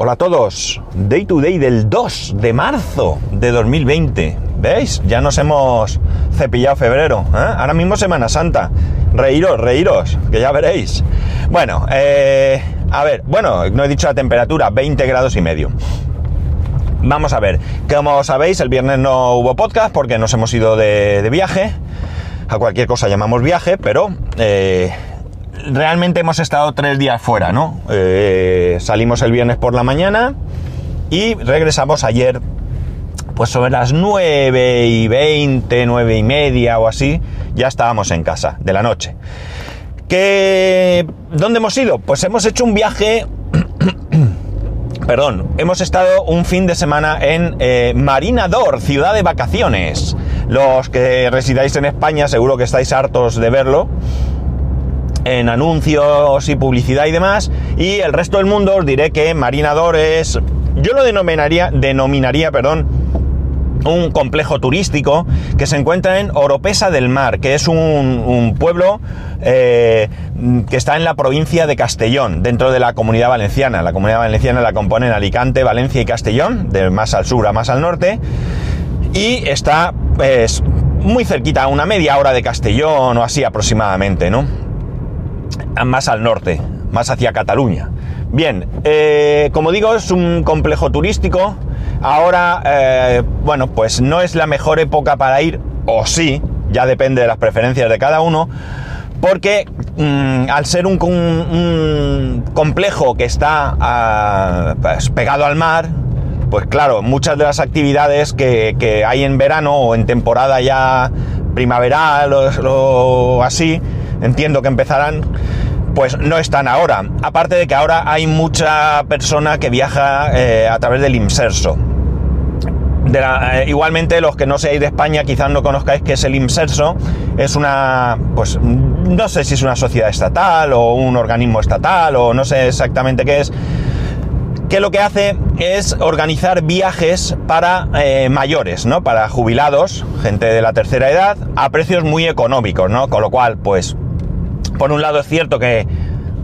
Hola a todos, Day to Day del 2 de marzo de 2020. ¿Veis? Ya nos hemos cepillado febrero. ¿eh? Ahora mismo Semana Santa. Reíros, reíros, que ya veréis. Bueno, eh, a ver, bueno, no he dicho la temperatura, 20 grados y medio. Vamos a ver, como sabéis, el viernes no hubo podcast porque nos hemos ido de, viaje. A cualquier cosa llamamos viaje, pero eh, realmente hemos estado tres días fuera, ¿no? Eh, salimos el viernes por la mañana y regresamos ayer, pues sobre las 9 y 20, 9 y media o así, ya estábamos en casa de la noche. ¿Qué, ¿Dónde hemos ido? Pues hemos hecho un viaje perdón, hemos estado un fin de semana en eh, Marinador, ciudad de vacaciones. Los que residáis en España seguro que estáis hartos de verlo en anuncios y publicidad y demás. Y el resto del mundo os diré que Marinador es, yo lo denominaría, denominaría, perdón, un complejo turístico que se encuentra en Oropesa del Mar, que es un, pueblo eh, que está en la provincia de Castellón, dentro de la comunidad valenciana. La comunidad valenciana la componen Alicante, Valencia y Castellón, de más al sur a más al norte, y está pues, muy cerquita, a una media hora de Castellón o así aproximadamente, ¿no? Más al norte, más hacia Cataluña. Bien, eh, como digo, es un complejo turístico. Ahora, eh, bueno, pues no es la mejor época para ir, o sí, ya depende de las preferencias de cada uno, porque mm, al ser un, complejo que está ah, pues, pegado al mar, pues claro, muchas de las actividades que, hay en verano o en temporada ya primaveral o así, entiendo que empezarán pues no están ahora. Aparte de que ahora hay mucha persona que viaja eh, a través del Imserso. De la, eh, igualmente los que no seáis de España quizás no conozcáis que es el Imserso. Es una, pues no sé si es una sociedad estatal o un organismo estatal o no sé exactamente qué es. Que lo que hace es organizar viajes para eh, mayores, ¿no? Para jubilados, gente de la tercera edad, a precios muy económicos, ¿no? Con lo cual, pues por un lado es cierto que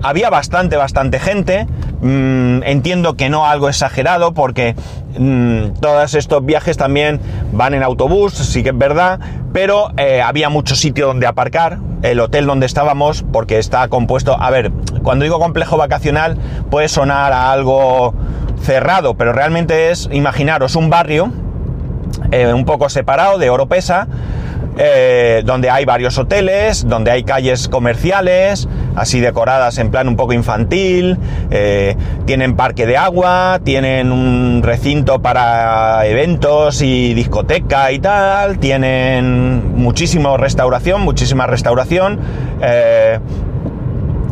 había bastante, bastante gente. Mm, entiendo que no algo exagerado porque mm, todos estos viajes también van en autobús, sí que es verdad, pero eh, había mucho sitio donde aparcar. El hotel donde estábamos, porque está compuesto, a ver, cuando digo complejo vacacional puede sonar a algo cerrado, pero realmente es, imaginaros, un barrio eh, un poco separado de Oropesa, eh, donde hay varios hoteles, donde hay calles comerciales, así decoradas en plan un poco infantil, eh, tienen parque de agua, tienen un recinto para eventos y discoteca y tal, tienen muchísima restauración, muchísima restauración. Eh,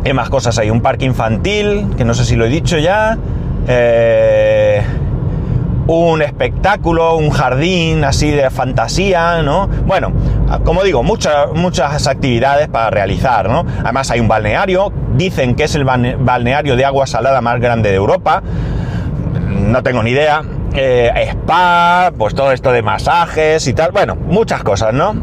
hay más cosas, hay un parque infantil, que no sé si lo he dicho ya. Eh, un espectáculo, un jardín así de fantasía, ¿no? Bueno, como digo, muchas, muchas actividades para realizar, ¿no? Además hay un balneario, dicen que es el balneario de agua salada más grande de Europa, no tengo ni idea, eh, spa, pues todo esto de masajes y tal, bueno, muchas cosas, ¿no?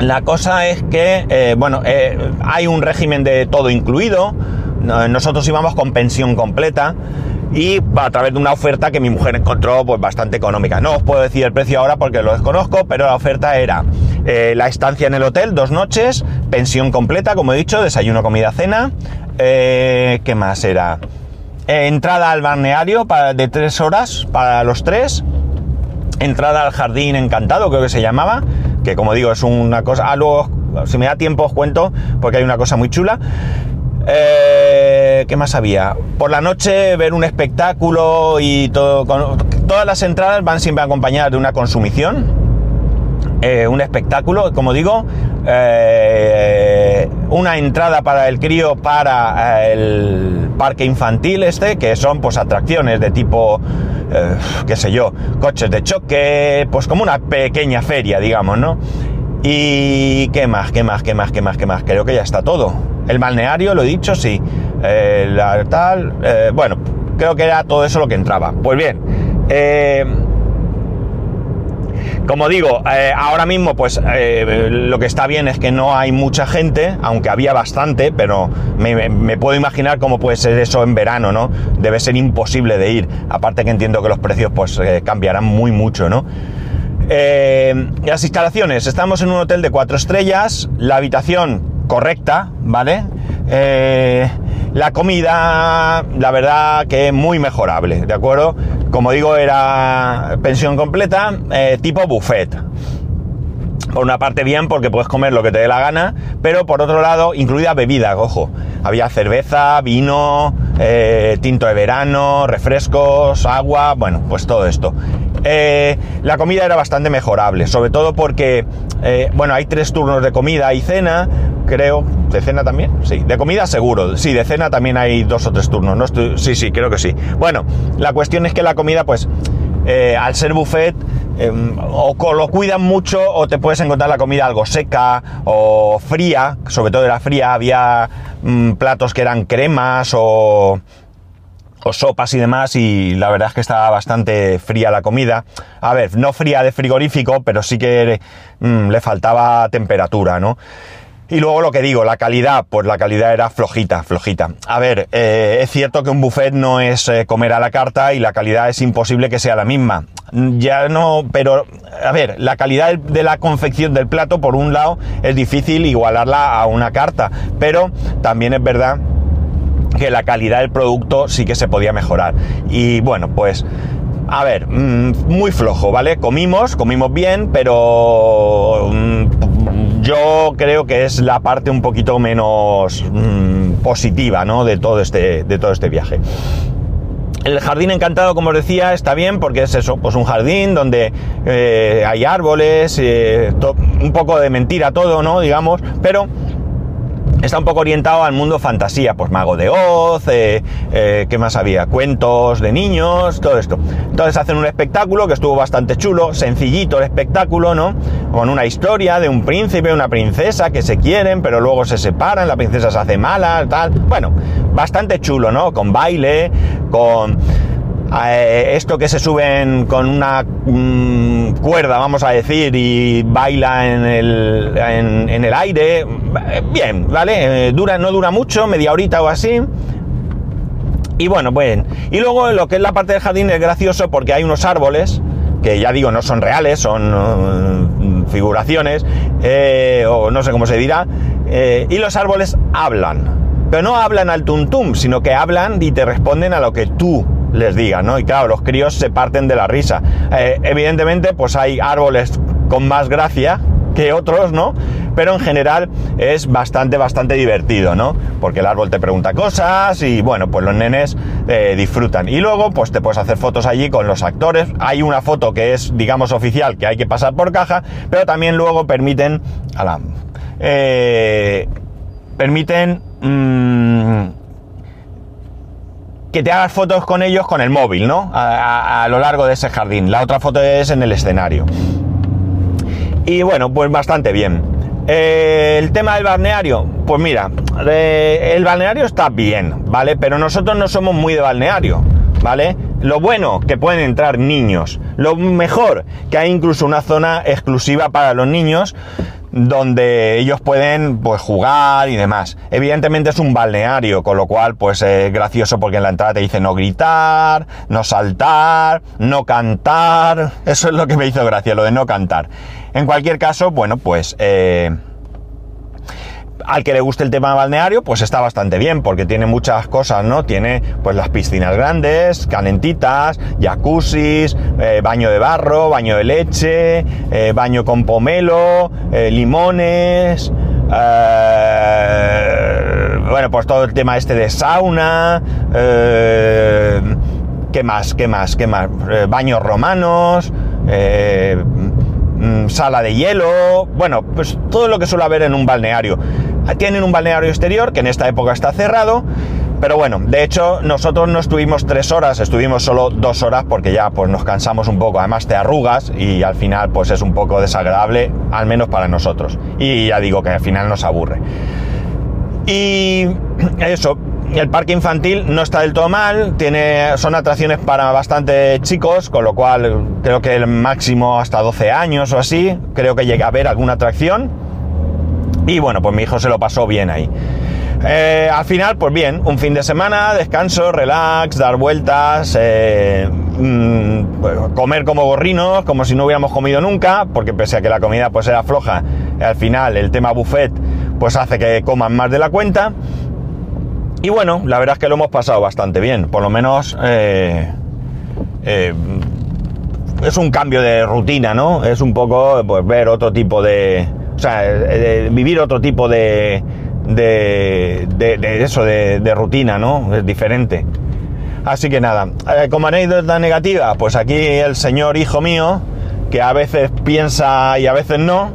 La cosa es que, eh, bueno, eh, hay un régimen de todo incluido, nosotros íbamos con pensión completa, y a través de una oferta que mi mujer encontró pues bastante económica. No os puedo decir el precio ahora porque lo desconozco, pero la oferta era eh, la estancia en el hotel, dos noches, pensión completa, como he dicho, desayuno, comida, cena. Eh, ¿Qué más era? Eh, entrada al balneario de tres horas para los tres. Entrada al jardín encantado, creo que se llamaba. Que como digo, es una cosa. Ah, luego, si me da tiempo, os cuento, porque hay una cosa muy chula. Eh, ¿Qué más había? Por la noche ver un espectáculo y todo. Todas las entradas van siempre acompañadas de una consumición. Eh, un espectáculo, como digo. Eh, una entrada para el crío para el parque infantil este, que son pues atracciones de tipo. qué sé yo, coches de choque, pues como una pequeña feria, digamos, ¿no? Y qué más, qué más, qué más, qué más, qué más. Creo que ya está todo. El balneario, lo he dicho, sí. Tal, eh, bueno, creo que era todo eso lo que entraba. Pues bien, eh, como digo, eh, ahora mismo pues lo que está bien es que no hay mucha gente, aunque había bastante, pero me, puedo imaginar cómo puede ser eso en verano, ¿no? Debe ser imposible de ir, aparte que entiendo que los precios pues cambiarán muy mucho, ¿no? las instalaciones, estamos en un hotel de cuatro estrellas, la habitación correcta, ¿vale? la comida, la verdad que muy mejorable, ¿de acuerdo? Como digo, era pensión completa, eh, tipo buffet. Por una parte bien porque puedes comer lo que te dé la gana, pero por otro lado incluida bebida, ojo. Había cerveza, vino, eh, tinto de verano, refrescos, agua, bueno, pues todo esto. Eh, la comida era bastante mejorable, sobre todo porque, bueno, hay tres turnos de comida y cena, creo. ¿De cena también? Sí. De comida seguro. Sí, de cena también hay dos o tres turnos. No estoy... Sí, sí, creo que sí. Bueno, la cuestión es que la comida, pues, eh, al ser buffet, em, o lo cuidan mucho o te puedes encontrar la comida algo seca o fría, sobre todo era fría, había mm, platos que eran cremas o, o sopas y demás y la verdad es que estaba bastante fría la comida. A ver, no fría de frigorífico, pero sí que mm, le faltaba temperatura, ¿no? Y luego lo que digo, la calidad, pues la calidad era flojita, flojita. A ver, eh, es cierto que un buffet no es eh, comer a la carta y la calidad es imposible que sea la misma. Ya no, pero a ver, la calidad de la confección del plato, por un lado, es difícil igualarla a una carta, pero también es verdad que la calidad del producto sí que se podía mejorar. Y bueno, pues a ver, mm, muy flojo, ¿vale? Comimos, comimos bien, pero mm, yo creo que es la parte un poquito menos mm, positiva, ¿no? De todo este, de todo este viaje. El jardín encantado, como os decía, está bien porque es eso, pues un jardín donde eh, hay árboles, eh, un poco de mentira todo, ¿no? Digamos, pero está un poco orientado al mundo fantasía, pues Mago de Oz, eh, eh, ¿qué más había? Cuentos de niños, todo esto. Entonces hacen un espectáculo que estuvo bastante chulo, sencillito el espectáculo, ¿no? Con una historia de un príncipe, una princesa que se quieren, pero luego se separan, la princesa se hace mala, tal. Bueno, bastante chulo, ¿no? Con baile, con eh, esto que se suben con una cuerda, vamos a decir, y baila en el, en, el aire, bien, ¿vale? Eh, dura, no dura mucho, media horita o así. Y bueno, pues, y luego lo que es la parte del jardín es gracioso porque hay unos árboles, que ya digo, no son reales, son uh, figuraciones, eh, o no sé cómo se dirá, y los árboles hablan. Pero no hablan al tuntum, sino que hablan y te responden a lo que tú les diga, ¿no? Y claro, los críos se parten de la risa. Eh, evidentemente, pues hay árboles con más gracia que otros, ¿no? Pero en general es bastante, bastante divertido, ¿no? Porque el árbol te pregunta cosas y bueno, pues los nenes eh, disfrutan. Y luego, pues te puedes hacer fotos allí con los actores. Hay una foto que es, digamos, oficial, que hay que pasar por caja, pero también luego permiten, eh, permiten mm, que te hagas fotos con ellos con el móvil, ¿no? A, lo largo de ese jardín. La otra foto es en el escenario. Y bueno, pues bastante bien. Eh, el tema del balneario, pues mira, el balneario está bien, ¿vale? Pero nosotros no somos muy de balneario, ¿vale? Lo bueno, que pueden entrar niños. Lo mejor, que hay incluso una zona exclusiva para los niños donde ellos pueden pues jugar y demás. Evidentemente es un balneario, con lo cual pues es gracioso porque en la entrada te dice no gritar, no saltar, no cantar. Eso es lo que me hizo gracia, lo de no cantar. En cualquier caso, bueno, pues eh, al que le guste el tema balneario, pues está bastante bien, porque tiene muchas cosas, ¿no? Tiene pues las piscinas grandes, calentitas, jacuzzis, eh, baño de barro, baño de leche, eh, baño con pomelo, eh, limones, bueno, pues todo el tema este de sauna, ¿qué más? ¿Qué más? ¿Qué más? baños romanos, mm, sala de hielo, bueno, pues todo lo que suele haber en un balneario. Tienen un balneario exterior que en esta época está cerrado, pero bueno, de hecho nosotros no estuvimos tres horas, estuvimos solo dos horas porque ya pues nos cansamos un poco, además te arrugas y al final pues es un poco desagradable, al menos para nosotros. Y ya digo que al final nos aburre. Y eso, el parque infantil no está del todo mal, tiene, son atracciones para bastante chicos, con lo cual creo que el máximo hasta 12 años o así, creo que llega a haber alguna atracción. Y bueno, pues mi hijo se lo pasó bien ahí. Eh, al final, pues bien, un fin de semana, descanso, relax, dar vueltas, eh, mm, pues, comer como gorrinos, como si no hubiéramos comido nunca, porque pese a que la comida pues era floja, al final el tema buffet pues hace que coman más de la cuenta. Y bueno, la verdad es que lo hemos pasado bastante bien, por lo menos eh, es un cambio de rutina, ¿no? Es un poco pues ver otro tipo de... O sea, vivir otro tipo de de, eso, de, rutina, ¿no? Es diferente. Así que nada, eh, como anécdota negativa, pues aquí el señor hijo mío, que a veces piensa y a veces no,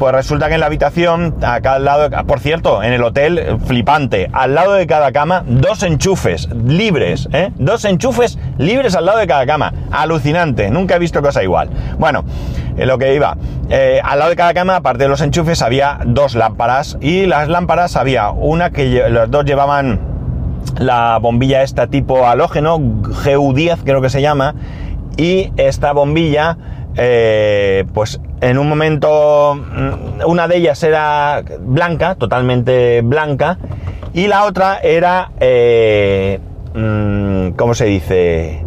pues resulta que en la habitación, acá al lado, por cierto, en el hotel, flipante, al lado de cada cama, dos enchufes libres, ¿eh? Dos enchufes libres al lado de cada cama. Alucinante, nunca he visto cosa igual. Bueno, en lo que iba, eh, al lado de cada cama, aparte de los enchufes, había dos lámparas y las lámparas había una que los dos llevaban la bombilla esta tipo halógeno, GU10 creo que se llama, y esta bombilla eh, pues en un momento mm, una de ellas era blanca, totalmente blanca, y la otra era, eh, mm, ¿cómo se dice?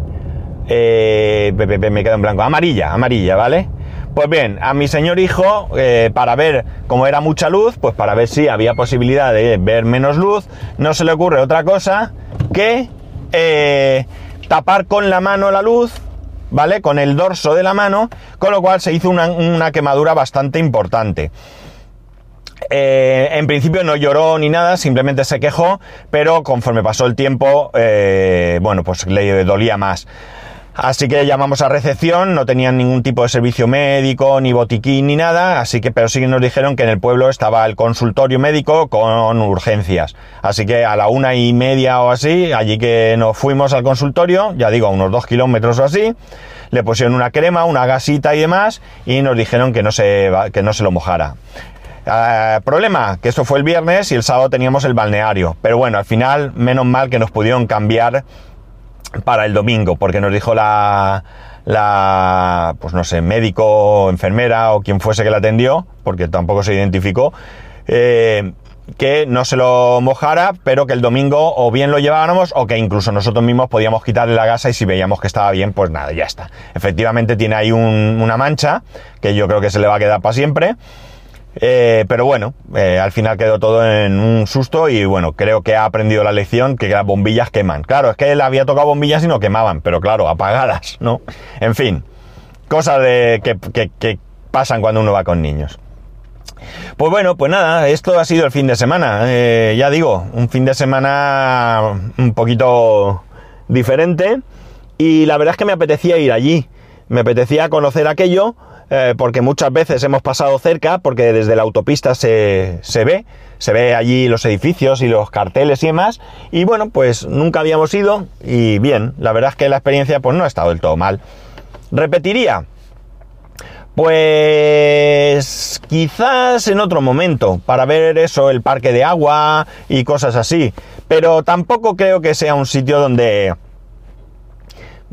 Eh, me quedo en blanco, amarilla, amarilla, ¿vale? Pues bien, a mi señor hijo, para ver cómo era mucha luz, pues para ver si había posibilidad de ver menos luz, no se le ocurre otra cosa que tapar con la mano la luz ¿vale? Con el dorso de la mano, con lo cual se hizo una, quemadura bastante importante. Eh, en principio no lloró ni nada, simplemente se quejó, pero conforme pasó el tiempo, eh, bueno, pues le dolía más. Así que llamamos a recepción, no tenían ningún tipo de servicio médico, ni botiquín, ni nada, así que, pero sí nos dijeron que en el pueblo estaba el consultorio médico con urgencias. Así que a la una y media o así, allí que nos fuimos al consultorio, ya digo, a unos dos kilómetros o así, le pusieron una crema, una gasita y demás, y nos dijeron que no se, que no se lo mojara. Eh, problema, que esto fue el viernes y el sábado teníamos el balneario. Pero bueno, al final, menos mal que nos pudieron cambiar para el domingo, porque nos dijo la, la, pues no sé, médico, enfermera o quien fuese que la atendió, porque tampoco se identificó, eh, que no se lo mojara, pero que el domingo o bien lo llevábamos o que incluso nosotros mismos podíamos quitarle la gasa y si veíamos que estaba bien, pues nada, ya está. Efectivamente tiene ahí una mancha que yo creo que se le va a quedar para siempre. Eh, pero bueno, eh, al final quedó todo en un susto y bueno, creo que ha aprendido la lección que las bombillas queman. Claro, es que él había tocado bombillas y no quemaban, pero claro, apagadas, ¿no? En fin, cosas de, que, pasan cuando uno va con niños. Pues bueno, pues nada, esto ha sido el fin de semana. Eh, ya digo, un fin de semana un poquito diferente y la verdad es que me apetecía ir allí. Me apetecía conocer aquello eh, porque muchas veces hemos pasado cerca, porque desde la autopista se, ve, se ve allí los edificios y los carteles y demás, y bueno, pues nunca habíamos ido y bien, la verdad es que la experiencia pues no ha estado del todo mal. ¿Repetiría? Pues quizás en otro momento, para ver eso, el parque de agua y cosas así, pero tampoco creo que sea un sitio donde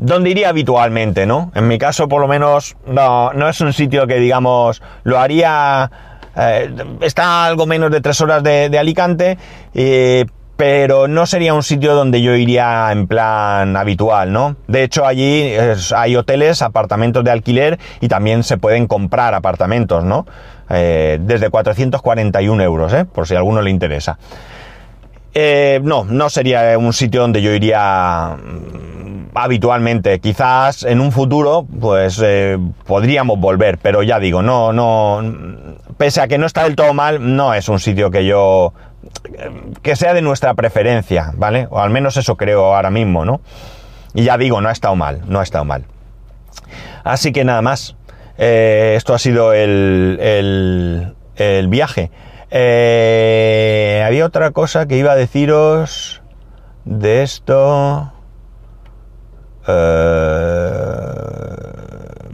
donde iría habitualmente, ¿no? En mi caso, por lo menos, no, no es un sitio que, digamos, lo haría... Eh, está algo menos de tres horas de, Alicante, eh, pero no sería un sitio donde yo iría en plan habitual, ¿no? De hecho, allí hay hoteles, apartamentos de alquiler y también se pueden comprar apartamentos, ¿no? Eh, desde 441 euros, ¿eh? Por si a alguno le interesa. no, no sería un sitio donde yo iría habitualmente. Quizás en un futuro, pues eh, podríamos volver, pero ya digo, no, no, pese a que no está del todo mal, no es un sitio que yo, que sea de nuestra preferencia, ¿vale? O al menos eso creo ahora mismo, ¿no? Y ya digo, no ha estado mal, no ha estado mal. Así que nada más. Eh, esto ha sido el, el, viaje. Eh, había otra cosa que iba a deciros de esto. Eh,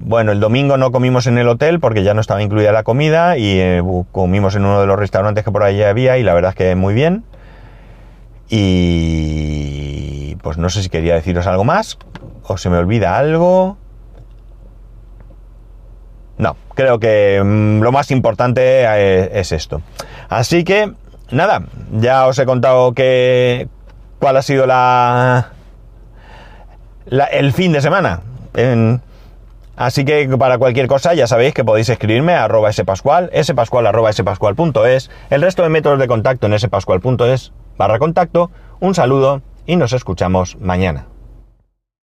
bueno, el domingo no comimos en el hotel porque ya no estaba incluida la comida y eh, comimos en uno de los restaurantes que por allí había y la verdad es que muy bien. Y pues no sé si quería deciros algo más o se me olvida algo. No, creo que mm, lo más importante eh, es esto. Así que, nada, ya os he contado que, cuál ha sido la, el fin de semana. así que para cualquier cosa ya sabéis que podéis escribirme a arroba spascual, spascual arroba spascual.es, el resto de métodos de contacto en spascual.es barra contacto. Un saludo y nos escuchamos mañana.